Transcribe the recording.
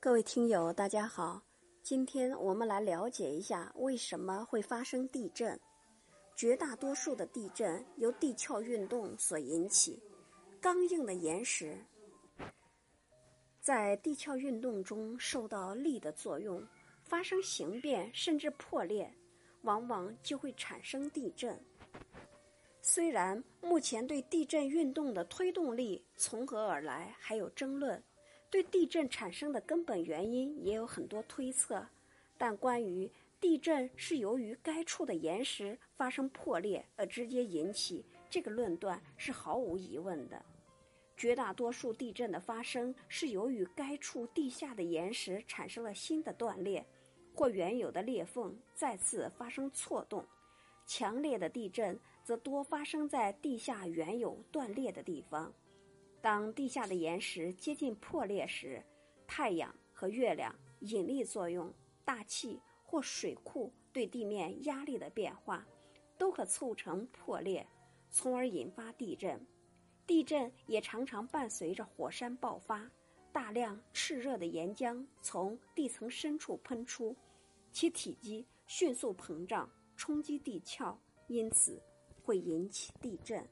各位听友，大家好，今天我们来了解一下为什么会发生地震。绝大多数的地震由地壳运动所引起，刚硬的岩石在地壳运动中受到力的作用，发生形变甚至破裂，往往就会产生地震。虽然目前对地震运动的推动力从何而来还有争论。对地震产生的根本原因也有很多推测，但关于地震是由于该处的岩石发生破裂而直接引起，这个论断是毫无疑问的。绝大多数地震的发生是由于该处地下的岩石产生了新的断裂，或原有的裂缝再次发生错动。强烈的地震则多发生在地下原有断裂的地方。当地下的岩石接近破裂时，太阳和月亮引力作用、大气或水库对地面压力的变化，都可促成破裂，从而引发地震。地震也常常伴随着火山爆发，大量炽热的岩浆从地层深处喷出，其体积迅速膨胀，冲击地壳，因此会引起地震。